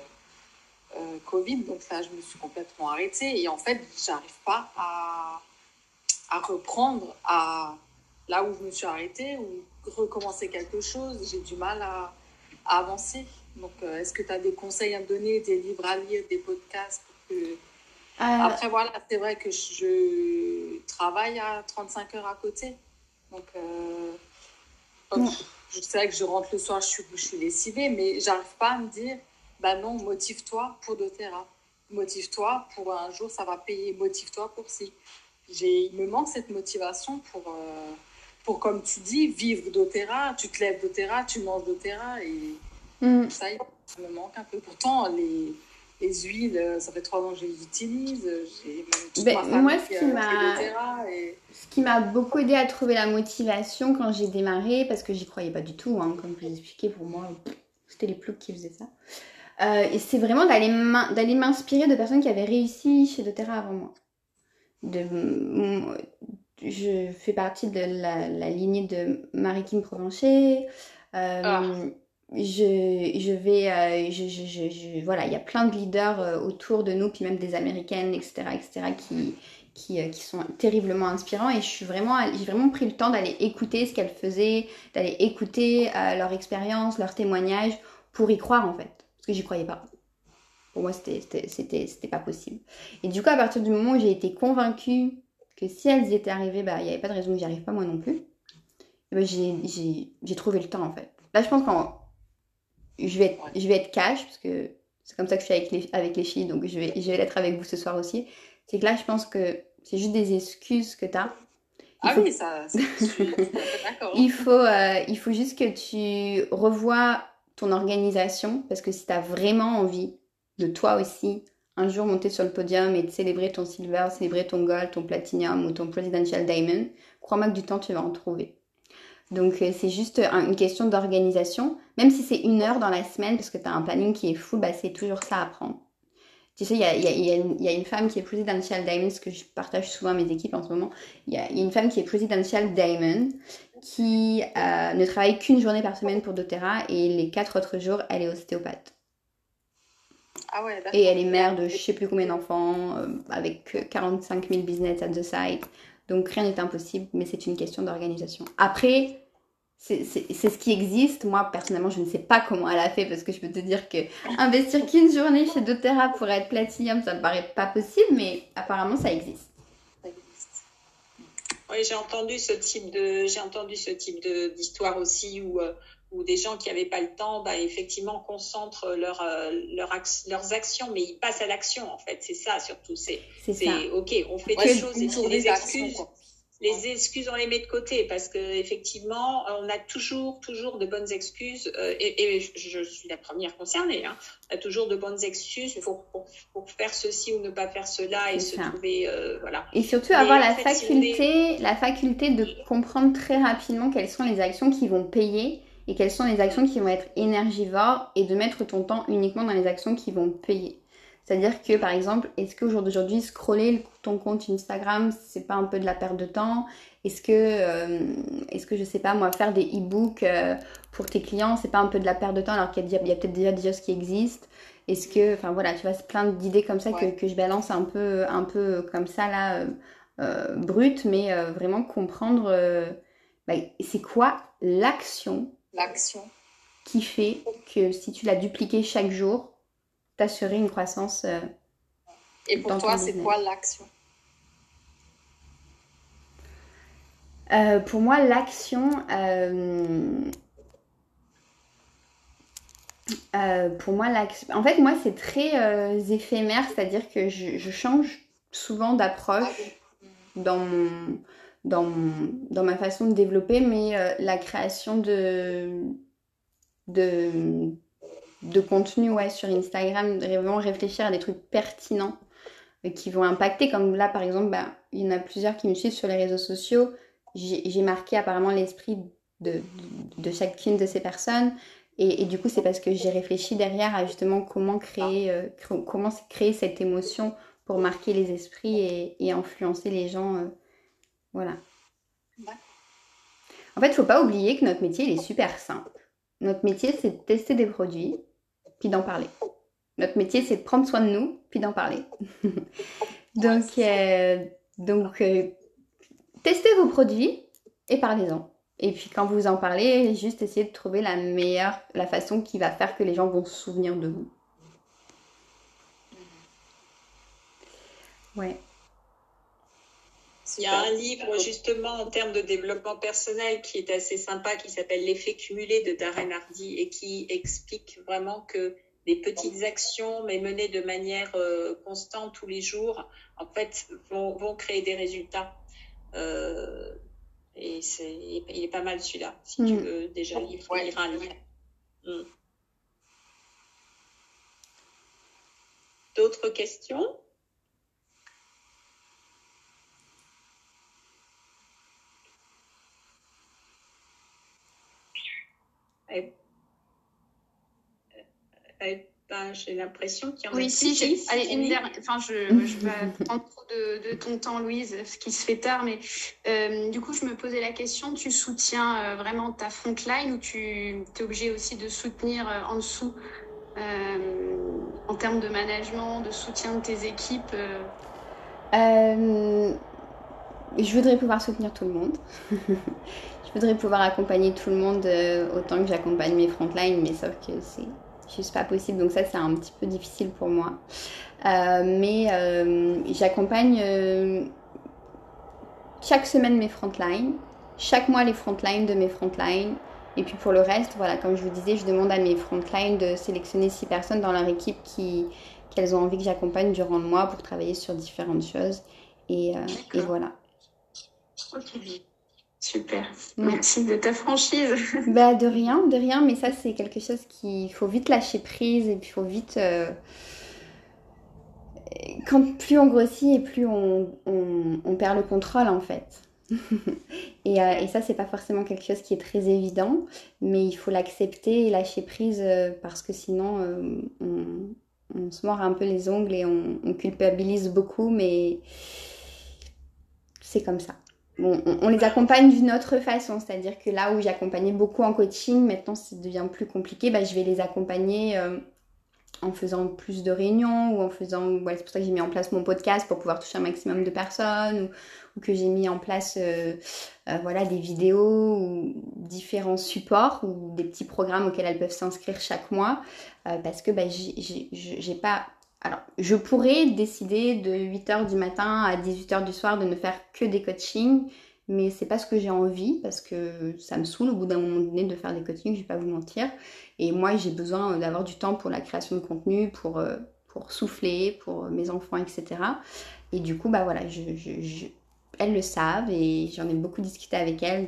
D: euh, Covid. Donc, là, je me suis complètement arrêtée. Et en fait, j'arrive pas à, à reprendre à là où je me suis arrêtée ou recommencer quelque chose. J'ai du mal à, avancer. Donc, euh, est-ce que tu as des conseils à me donner, des livres à lire, des podcasts pour que... Après, voilà, c'est vrai que je travaille à 35 heures à côté. Donc, je sais que je rentre le soir, je suis, je suis lessivée, mais j'arrive pas à me dire, bah non, motive-toi pour doTERRA. Motive-toi pour un jour, ça va payer. Motive-toi pour si. Il me manque cette motivation pour, euh, pour comme tu dis, vivre doTERRA. Tu te lèves doTERRA, tu manges doTERRA et mm. ça, ça me manque un peu. Pourtant, les, les huiles, ça fait trois ans que je les utilise.
B: Ben, moi, ce qui m'a ce qui m'a beaucoup aidé à trouver la motivation quand j'ai démarré, parce que j'y croyais pas du tout, hein, comme je vous expliqué, pour moi, c'était les ploucs qui faisaient ça. Euh, et c'est vraiment d'aller d'aller m'inspirer de personnes qui avaient réussi chez doTERRA avant moi. De, je fais partie de la, lignée de Marie-Kim Provencher. Euh, ah je, je vais, euh, je, je, voilà, il y a plein de leaders euh, autour de nous, puis même des américaines, etc., etc., qui, qui, qui sont terriblement inspirants. Et je suis vraiment, j'ai vraiment pris le temps d'aller écouter ce qu'elles faisaient, d'aller écouter leur expérience, leurs témoignages, pour y croire en fait, parce que j'y croyais pas. Pour moi, c'était pas possible. Et du coup, à partir du moment où j'ai été convaincue que si elles y étaient arrivées, bah, il n'y avait pas de raison que j'y arrive pas moi non plus. Ben, j'ai, trouvé le temps en fait. Là, je pense qu'en je vais être, je vais être cash, parce que c'est comme ça que je suis avec les, avec les filles, donc je vais, je vais l'être avec vous ce soir aussi. C'est que là, je pense que c'est juste des excuses que tu as.
D: ah oui, ça, d'accord.
B: il, faut, euh, il faut juste que tu revoies ton organisation, parce que si tu as vraiment envie de toi aussi, un jour monter sur le podium et de célébrer ton silver, célébrer ton gold, ton platinum ou ton presidential diamond, crois-moi que du temps, tu vas en trouver. Donc euh, c'est juste une question d'organisation. Même si c'est une heure dans la semaine, parce que tu as un planning qui est fou, bah, c'est toujours ça à prendre. Tu sais, il y a, une femme qui est Presidential Diamond, ce que je partage souvent à mes équipes en ce moment. Il y a, une femme qui est Presidential Diamond, qui euh, ne travaille qu'une journée par semaine pour doTERRA et les quatre autres jours, elle est ostéopathe.
D: Ah ouais,
B: et elle est mère de je sais plus combien d'enfants, euh, avec 45 000 business at the site. Donc rien n'est impossible, mais c'est une question d'organisation. Après, c'est ce qui existe. Moi, personnellement, je ne sais pas comment elle a fait parce que je peux te dire que investir qu'une journée chez doTERRA pour être platinum, ça me paraît pas possible, mais apparemment, ça existe.
A: Oui, j'ai entendu ce type de, j'ai entendu ce type d'histoire aussi où, euh, où des gens qui n'avaient pas le temps, bah, effectivement, concentrent leur, euh, leur leurs actions, mais ils passent à l'action, en fait. C'est ça, surtout. C'est, OK, on fait des choses et pour des excuses. Les excuses, on les met de côté parce que effectivement, on a toujours, toujours de bonnes excuses. Euh, et, je, suis la première concernée. Hein, on a toujours de bonnes excuses pour, pour, faire ceci ou ne pas faire cela et se trouver, euh, voilà.
B: Et surtout avoir la faculté, la faculté de comprendre très rapidement quelles sont les actions qui vont payer et quelles sont les actions qui vont être énergivores et de mettre ton temps uniquement dans les actions qui vont payer? C'est-à-dire que par exemple, est-ce qu'au jour d'aujourd'hui, scroller ton compte Instagram, c'est pas un peu de la perte de temps? Est-ce que, euh, est-ce que je sais pas moi, faire des e-books euh, pour tes clients, c'est pas un peu de la perte de temps alors qu'il y a, peut-être déjà des choses qui existent? Est-ce que, enfin voilà, tu vois, c'est plein d'idées comme ça que, je balance un peu, un peu comme ça là, euh, brut, mais vraiment comprendre, bah, c'est quoi l'action
D: l'action
B: qui fait que si tu l'as dupliqué chaque jour, t'assurer une croissance. Euh,
D: Et pour toi, c'est quoi l'action?
B: Euh, Pour moi, l'action. Euh, pour moi, l'action. En fait, moi, c'est très éphémère, c'est-à-dire que je, je, change souvent d'approche ah dans mon dans, dans ma façon de développer, mais euh, la création de, de, de contenu ouais, sur Instagram, vraiment réfléchir à des trucs pertinents euh, qui vont impacter. Comme là, par exemple, bah, il y en a plusieurs qui me suivent sur les réseaux sociaux. J'ai marqué apparemment l'esprit de, de, chacune de ces personnes. Et, du coup, c'est parce que j'ai réfléchi derrière à justement comment créer, euh, comment créer cette émotion pour marquer les esprits et, et influencer les gens voilà. En fait, il ne faut pas oublier que notre métier, il est super simple. Notre métier, c'est de tester des produits, puis d'en parler. Notre métier, c'est de prendre soin de nous, puis d'en parler. donc, euh, donc euh, testez vos produits et parlez-en. Et puis quand vous en parlez, juste essayez de trouver la meilleure, la façon qui va faire que les gens vont se souvenir de vous. Ouais.
A: Il y a un livre justement en termes de développement personnel qui est assez sympa, qui s'appelle L'effet cumulé de Darren Hardy et qui explique vraiment que des petites actions, mais menées de manière euh, constante tous les jours, en fait, vont, créer des résultats. Euh, et c'est, il est pas mal celui-là, si tu mm. veux déjà lire, lire un livre. Mm. D'autres questions? Ben, j'ai l'impression qu'il y en a
C: Oui, si,
A: si,
C: allez, une dernière. Enfin, je, je vais prendre trop de, ton temps, Louise, ce qui se fait tard, mais euh, du coup, je me posais la question tu soutiens euh, vraiment ta frontline ou tu es obligé aussi de soutenir euh, en dessous en termes de management, de soutien de tes équipes
B: Je voudrais pouvoir soutenir tout le monde. Je voudrais pouvoir accompagner tout le monde euh, autant que j'accompagne mes frontlines, mais sauf que c'est juste pas possible. Donc ça, c'est un petit peu difficile pour moi. Euh, mais euh, j'accompagne chaque semaine mes frontlines, chaque mois les frontlines de mes frontlines. Et puis pour le reste, voilà, comme je vous disais, je demande à mes frontlines de sélectionner six personnes dans leur équipe qui qu'elles ont envie que j'accompagne durant le mois pour travailler sur différentes choses. Et, et voilà.
C: Super. Merci de ta franchise.
B: bah de rien, de rien, mais ça c'est quelque chose qu'il faut vite lâcher prise et puis il faut vite... Euh, quand plus on grossit et plus on, on, perd le contrôle en fait. et, euh, et, ça c'est pas forcément quelque chose qui est très évident, mais il faut l'accepter et lâcher prise euh, parce que sinon on, on, se mord un peu les ongles et on culpabilise beaucoup, mais c'est comme ça on, les accompagne d'une autre façon, c'est-à-dire que là où j'accompagnais beaucoup en coaching, maintenant ça devient plus compliqué, bah, je vais les accompagner euh, en faisant plus de réunions ou en faisant, c'est pour ça que j'ai mis en place mon podcast pour pouvoir toucher un maximum de personnes ou, que j'ai mis en place euh, euh, voilà, des vidéos ou différents supports ou des petits programmes auxquels elles peuvent s'inscrire chaque mois parce que bah, j'ai pas alors, je pourrais décider de 8h du matin à 18h du soir de ne faire que des coachings, mais c'est pas ce que j'ai envie parce que ça me saoule au bout d'un moment donné de faire des coachings, je vais pas vous mentir. Et moi, j'ai besoin d'avoir du temps pour la création de contenu, pour, euh, pour souffler, pour mes enfants, etc. Et du coup, bah voilà, elles le savent et j'en ai beaucoup discuté avec elles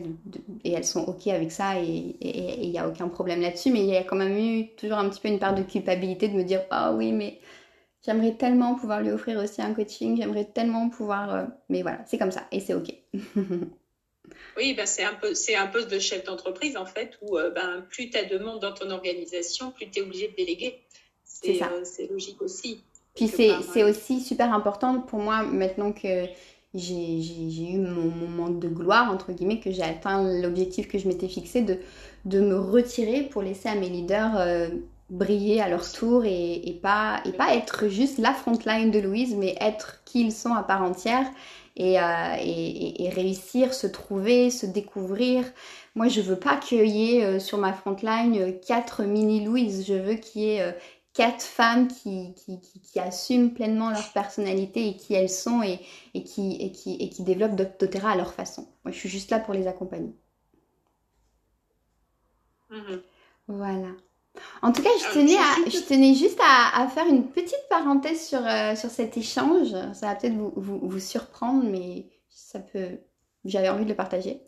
B: et elles sont ok avec ça et il n'y a aucun problème là-dessus. Mais il y a quand même eu toujours un petit peu une part de culpabilité de me dire, ah oui, mais J'aimerais tellement pouvoir lui offrir aussi un coaching, j'aimerais tellement pouvoir... Euh, mais voilà, c'est comme ça et c'est OK.
A: oui, ben c'est un, peu, un poste de chef d'entreprise en fait, où euh, ben, plus tu as de monde dans ton organisation, plus tu es obligé de déléguer. C'est, euh, c'est logique aussi.
B: Puis c'est, aussi super important pour moi maintenant que j'ai, eu mon moment de gloire, entre guillemets, que j'ai atteint l'objectif que je m'étais fixé de, de me retirer pour laisser à mes leaders briller à leur tour et, pas, et pas être juste la frontline de Louise, mais être qui ils sont à part entière et, euh, et, réussir, se trouver, se découvrir. Moi, je veux pas qu'il y ait euh, sur ma frontline euh, quatre mini Louise, je veux qu'il y ait quatre femmes qui, qui, qui, assument pleinement leur personnalité et qui elles sont et, et qui, et, qui, et qui développent doTERRA à leur façon. Moi, je suis juste là pour les accompagner. Mm-hmm. Voilà. En tout cas, je tenais, à, je tenais juste à, faire une petite parenthèse sur, euh, sur cet échange. Ça va peut-être vous, vous, surprendre, mais ça peut j'avais envie de le partager.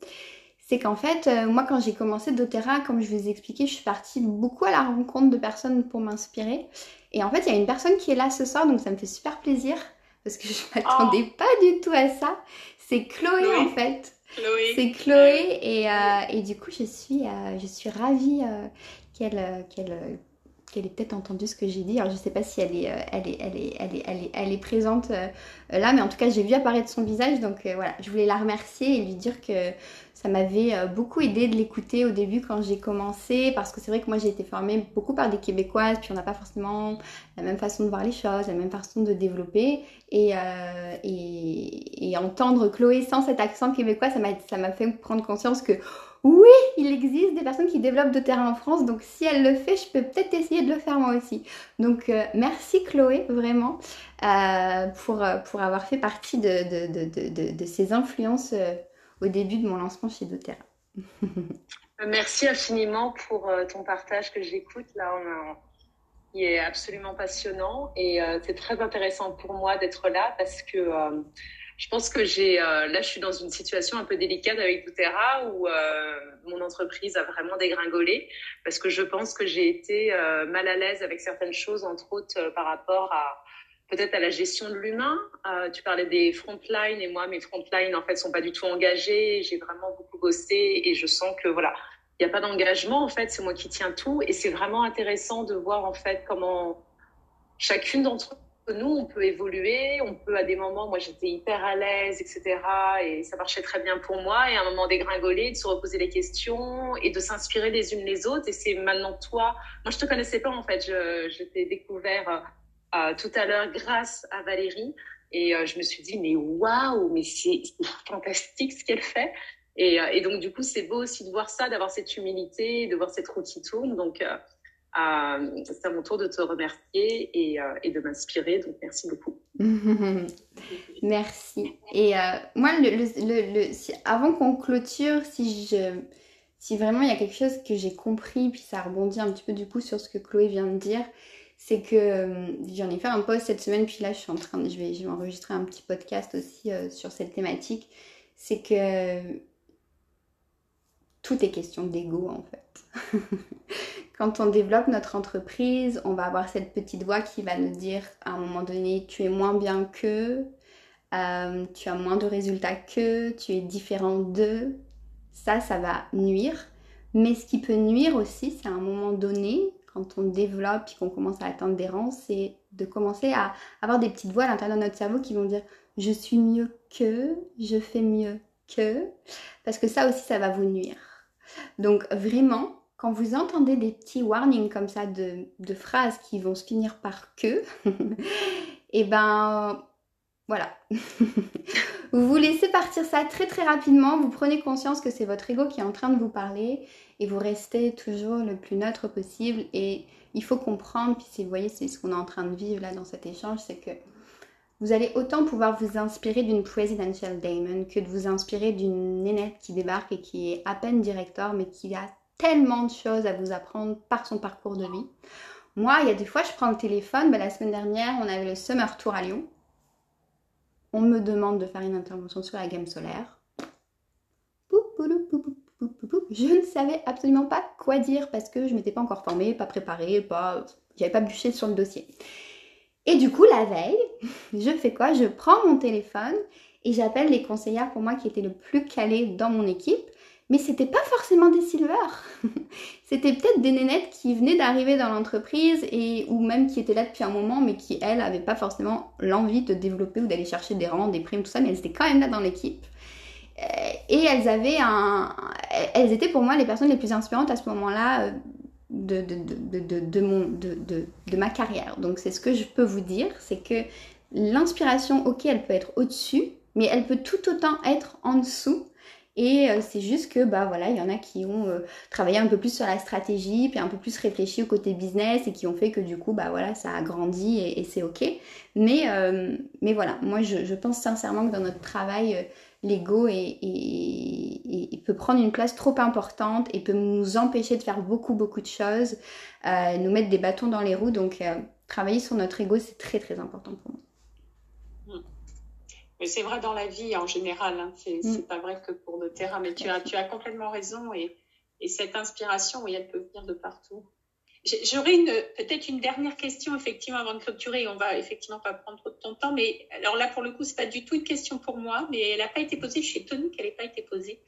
B: C'est qu'en fait, euh, moi quand j'ai commencé doTERRA, comme je vous ai expliqué, je suis partie beaucoup à la rencontre de personnes pour m'inspirer. Et en fait, il y a une personne qui est là ce soir, donc ça me fait super plaisir parce que je ne m'attendais oh. pas du tout à ça. C'est Chloé, en fait. Chloé. C'est Chloé et, euh, et, du coup je suis, euh, je suis ravie qu'elle qu'elle qu'elle ait peut-être entendu ce que j'ai dit. Alors je ne sais pas si elle est, elle est, elle est, elle est, elle est, elle est présente là, mais en tout cas j'ai vu apparaître son visage, donc voilà, je voulais la remercier et lui dire que ça m'avait euh, beaucoup aidé de l'écouter au début quand j'ai commencé parce que c'est vrai que moi j'ai été formée beaucoup par des Québécoises puis on n'a pas forcément la même façon de voir les choses, la même façon de développer et, euh, et, entendre Chloé sans cet accent québécois ça m'a fait prendre conscience que oui, il existe des personnes qui développent de terrain en France, donc si elle le fait, je peux peut-être essayer de le faire moi aussi. Donc euh, merci Chloé, vraiment, pour, pour avoir fait partie de, de, de, de ces influences au début de mon lancement chez doTERRA.
E: Merci infiniment pour euh, ton partage que j'écoute. Là, il est absolument passionnant et euh, c'est très intéressant pour moi d'être là parce que euh, je pense que j'ai là je suis dans une situation un peu délicate avec doTERRA où mon entreprise a vraiment dégringolé parce que je pense que j'ai été mal à l'aise avec certaines choses entre autres par rapport à peut-être à la gestion de l'humain. Euh, tu parlais des frontlines et moi, mes frontlines, en fait, sont pas du tout engagées. J'ai vraiment beaucoup bossé et je sens que, voilà, il n'y a pas d'engagement, en fait, c'est moi qui tiens tout. Et c'est vraiment intéressant de voir, en fait, comment chacune d'entre nous, on peut évoluer. On peut, à des moments, moi, j'étais hyper à l'aise, etc. Et ça marchait très bien pour moi. Et à un moment dégringoler, de se reposer les questions et de s'inspirer les unes les autres. Et c'est maintenant toi. Moi, je te connaissais pas, en fait. Je, je t'ai découvert tout à l'heure grâce à Valérie. Et euh, je me suis dit, mais waouh, mais c'est fantastique ce qu'elle fait. Et, euh, et, donc, du coup, c'est beau aussi de voir ça, d'avoir cette humilité, de voir cette route qui tourne. Donc, euh, c'est à mon tour de te remercier et, et de m'inspirer. Donc, merci beaucoup.
B: merci. Et moi, le, le, avant qu'on clôture, si vraiment il y a quelque chose que j'ai compris, puis ça rebondit un petit peu du coup sur ce que Chloé vient de dire, c'est que euh, j'en ai fait un post cette semaine, puis là je suis en train de, je vais, je enregistrer un petit podcast aussi euh, sur cette thématique, c'est que tout est question d'ego en fait. Quand on développe notre entreprise, on va avoir cette petite voix qui va nous dire à un moment donné, tu es moins bien que, euh, tu as moins de résultats que, tu es différent d'eux. Ça, ça va nuire. Mais ce qui peut nuire aussi, c'est à un moment donné, quand on développe et qu'on commence à atteindre des rangs, c'est de commencer à avoir des petites voix à l'intérieur de notre cerveau qui vont dire je suis mieux que, je fais mieux que, parce que ça aussi, ça va vous nuire. Donc vraiment, quand vous entendez des petits warnings comme ça de, phrases qui vont se finir par que, et eh ben voilà. vous vous laissez partir ça très très rapidement, vous prenez conscience que c'est votre ego qui est en train de vous parler et vous restez toujours le plus neutre possible et il faut comprendre, puis vous voyez c'est ce qu'on est en train de vivre là dans cet échange, c'est que vous allez autant pouvoir vous inspirer d'une presidential Damon que de vous inspirer d'une nénette qui débarque et qui est à peine directeur mais qui a tellement de choses à vous apprendre par son parcours de vie. Moi, il y a des fois, je prends le téléphone. Ben, la semaine dernière, on avait le Summer Tour à Lyon on me demande de faire une intervention sur la gamme solaire. Je ne savais absolument pas quoi dire parce que je m'étais pas encore formée, pas préparée, pas, j'avais pas bûché sur le dossier. Et du coup, la veille, je fais quoi? Je prends mon téléphone et j'appelle les conseillères pour moi qui étaient le plus calées dans mon équipe mais c'était pas forcément des silvers. c'était peut-être des nénettes qui venaient d'arriver dans l'entreprise et ou même qui étaient là depuis un moment, mais qui elles n'avaient pas forcément l'envie de développer ou d'aller chercher des rangs, des primes, tout ça, mais elles étaient quand même là dans l'équipe. Euh, et elles avaient un, elles étaient pour moi les personnes les plus inspirantes à ce moment-là euh, de, mon, de, ma carrière. Donc c'est ce que je peux vous dire, c'est que l'inspiration, ok, elle peut être au-dessus, mais elle peut tout autant être en dessous et euh, c'est juste que, bah voilà, il y en a qui ont euh, travaillé un peu plus sur la stratégie, puis un peu plus réfléchi au côté business et qui ont fait que du coup, bah voilà, ça a grandi et, c'est ok. Mais, euh, mais voilà, moi je, je, pense sincèrement que dans notre travail, l'ego peut prendre une place trop importante et peut nous empêcher de faire beaucoup, beaucoup de choses, nous mettre des bâtons dans les roues. Donc, travailler sur notre ego, c'est très, très important pour moi.
A: C'est vrai dans la vie en général. Hein. C'est mm. pas vrai que pour le terrain, mais tu as, tu as complètement raison. Et, et cette inspiration, oui, elle peut venir de partout. J'aurais une, peut-être une dernière question, effectivement, avant de clôturer. On va effectivement pas prendre trop de ton temps, mais alors là, pour le coup, c'est pas du tout une question pour moi, mais elle n'a pas été posée. Je suis étonnée qu'elle n'ait pas été posée.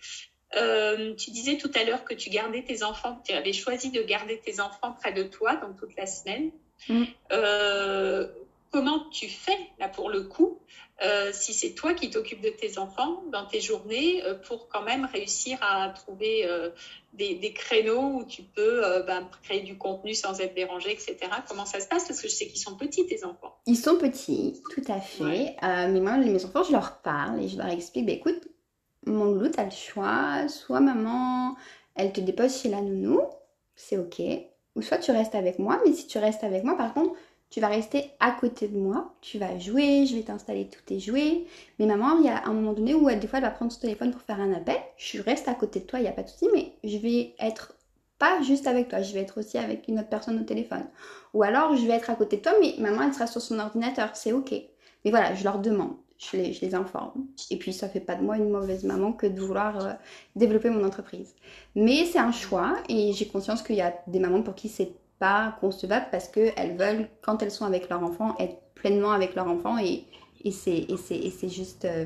A: Euh, tu disais tout à l'heure que tu gardais tes enfants, tu avais choisi de garder tes enfants près de toi, donc toute la semaine. Mm. Euh, comment tu fais, là, pour le coup, euh, si c'est toi qui t'occupes de tes enfants dans tes journées, euh, pour quand même réussir à trouver euh, des, créneaux où tu peux ben, créer du contenu sans être dérangé, etc. Comment ça se passe? Parce que je sais qu'ils sont petits, tes enfants.
B: Ils sont petits, tout à fait. mais moi, mes enfants, je leur parle et je leur explique, bah, écoute, mon loup, as le choix. Soit maman, elle te dépose chez la nounou, c'est ok. Ou soit tu restes avec moi, mais si tu restes avec moi, par contre, tu vas rester à côté de moi, tu vas jouer, je vais t'installer tous tes jouets. Mais maman, il y a un moment donné où elle, des fois, elle va prendre son téléphone pour faire un appel. Je reste à côté de toi, il n'y a pas de souci, mais je vais être pas juste avec toi, je vais être aussi avec une autre personne au téléphone. Ou alors, je vais être à côté de toi, mais maman, elle sera sur son ordinateur, c'est ok. Mais voilà, je leur demande, je les, informe. Et puis, ça fait pas de moi une mauvaise maman que de vouloir euh, développer mon entreprise. Mais c'est un choix et j'ai conscience qu'il y a des mamans pour qui c'est pas concevable parce qu'elles veulent, quand elles sont avec leur enfant, être pleinement avec leur enfant et, et c'est juste euh,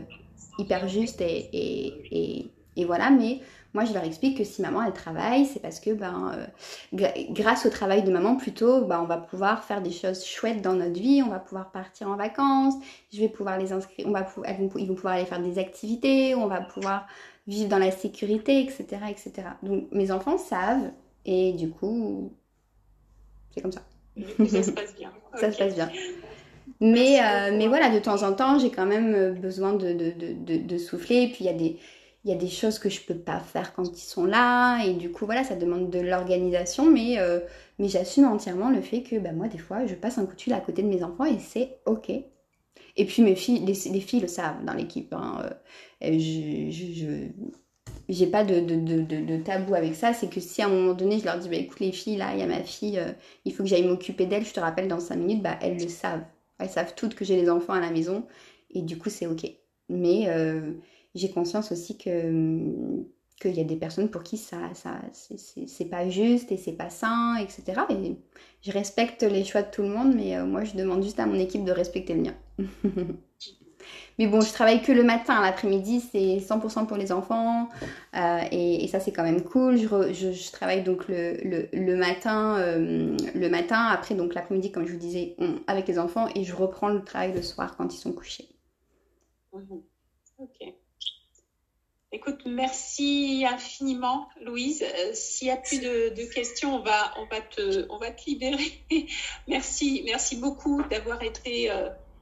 B: hyper juste et, et, et, voilà. Mais moi, je leur explique que si maman, elle travaille, c'est parce que ben, euh, grâce au travail de maman, plutôt, ben, on va pouvoir faire des choses chouettes dans notre vie, on va pouvoir partir en vacances, je vais pouvoir les inscrire, on va, ils vont pouvoir aller faire des activités, on va pouvoir vivre dans la sécurité, etc., etc. Donc, mes enfants savent et du coup, c'est comme ça.
A: ça se passe bien.
B: ça se passe bien. Mais, euh, mais voilà, de temps en temps, j'ai quand même euh, besoin de, de, de, de souffler. Et puis, il y, a des, y a des choses que je peux pas faire quand ils sont là. Et du coup, voilà, ça demande de l'organisation. Mais, euh, mais j'assume entièrement le fait que bah, moi, des fois, je passe un coup de fil à côté de mes enfants et c'est OK. Et puis, mes filles, les, les filles le savent dans l'équipe. Hein. je, je, j'ai pas de, de, de, de, tabou avec ça. C'est que si à un moment donné, je leur dis, bah, écoute, les filles, là, il y a ma fille, euh, il faut que j'aille m'occuper d'elle, je te rappelle dans 5 minutes, bah, elles le savent. Elles savent toutes que j'ai les enfants à la maison. Et du coup, c'est OK. Mais euh, j'ai conscience aussi que qu'il y a des personnes pour qui ça, ça c'est pas juste et c'est pas sain, etc. Et je respecte les choix de tout le monde, mais euh, moi, je demande juste à mon équipe de respecter le mien. Mais bon, je travaille que le matin. L'après-midi, c'est 100% pour les enfants. Euh, et, ça, c'est quand même cool. Je, travaille donc le, matin, euh, le matin. Après, donc l'après-midi, comme je vous disais, avec les enfants. Et je reprends le travail le soir quand ils sont couchés.
A: Mhm. Ok. Écoute, merci infiniment, Louise. Euh, s'il n'y a plus de, questions, on va, on, va te, on va te libérer. merci, merci beaucoup d'avoir été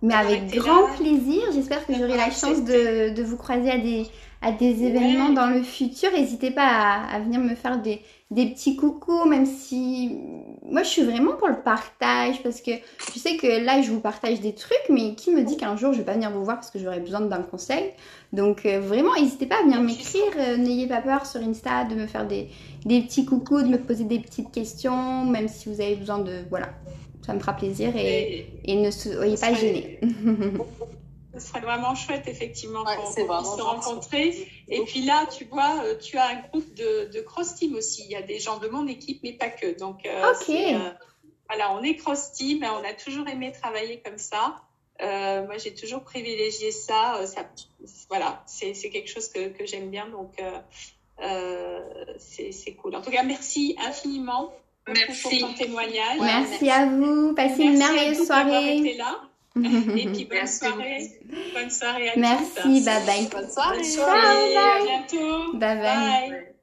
B: mais avec grand plaisir. J'espère que j'aurai la chance de, de, vous croiser à des, à des événements dans le futur. N'hésitez pas à, à, venir me faire des, des petits coucous, même si moi je suis vraiment pour le partage parce que je sais que là je vous partage des trucs, mais qui me dit qu'un jour je vais pas venir vous voir parce que j'aurai besoin d'un conseil. Donc euh, vraiment, n'hésitez pas à venir m'écrire. Euh, n'ayez pas peur sur Insta de me faire des, des petits coucous, de me poser des petites questions, même si vous avez besoin de voilà ça me fera plaisir et, ne soyez pas gênés.
A: Ce serait vraiment chouette, effectivement, qu'on puisse se rencontrer. Et puis là, tu vois, euh, tu as un groupe de, cross team aussi. Il y a des gens de mon équipe, mais pas que. Donc, euh,
B: ok. Euh,
A: voilà, on est cross team. On a toujours aimé travailler comme ça. moi, j'ai toujours privilégié ça. voilà, c'est quelque chose que, que j'aime bien. Donc, c'est cool. En tout cas, merci infiniment Merci. pour ton témoignage.
B: Merci à vous. Passez une merveilleuse soirée.
A: Été là. Et puis bonne soirée. Bonne soirée à
B: Merci, bye bye.
A: Bonne soirée. Bonne soirée. Ciao, bye. À bientôt.
B: bye. bye.